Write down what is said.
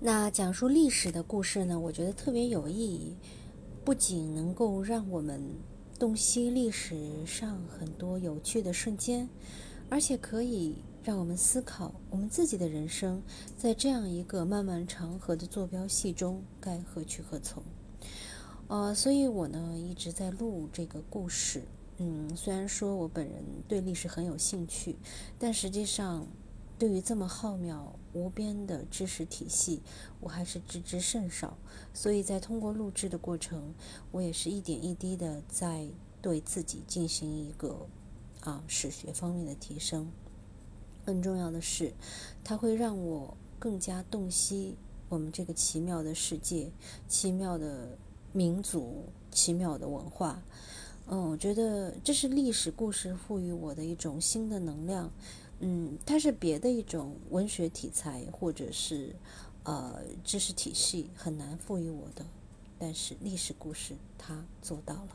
那讲述历史的故事呢，我觉得特别有意义，不仅能够让我们洞悉历史上很多有趣的瞬间，而且可以让我们思考我们自己的人生，在这样一个漫漫长河的坐标系中该何去何从。呃，所以我呢一直在录这个故事。嗯，虽然说我本人对历史很有兴趣，但实际上。对于这么浩渺无边的知识体系，我还是知之甚少。所以在通过录制的过程，我也是一点一滴的在对自己进行一个啊史学方面的提升。更重要的是，它会让我更加洞悉我们这个奇妙的世界、奇妙的民族、奇妙的文化。嗯，我觉得这是历史故事赋予我的一种新的能量。嗯，它是别的一种文学题材，或者是呃知识体系很难赋予我的，但是历史故事它做到了。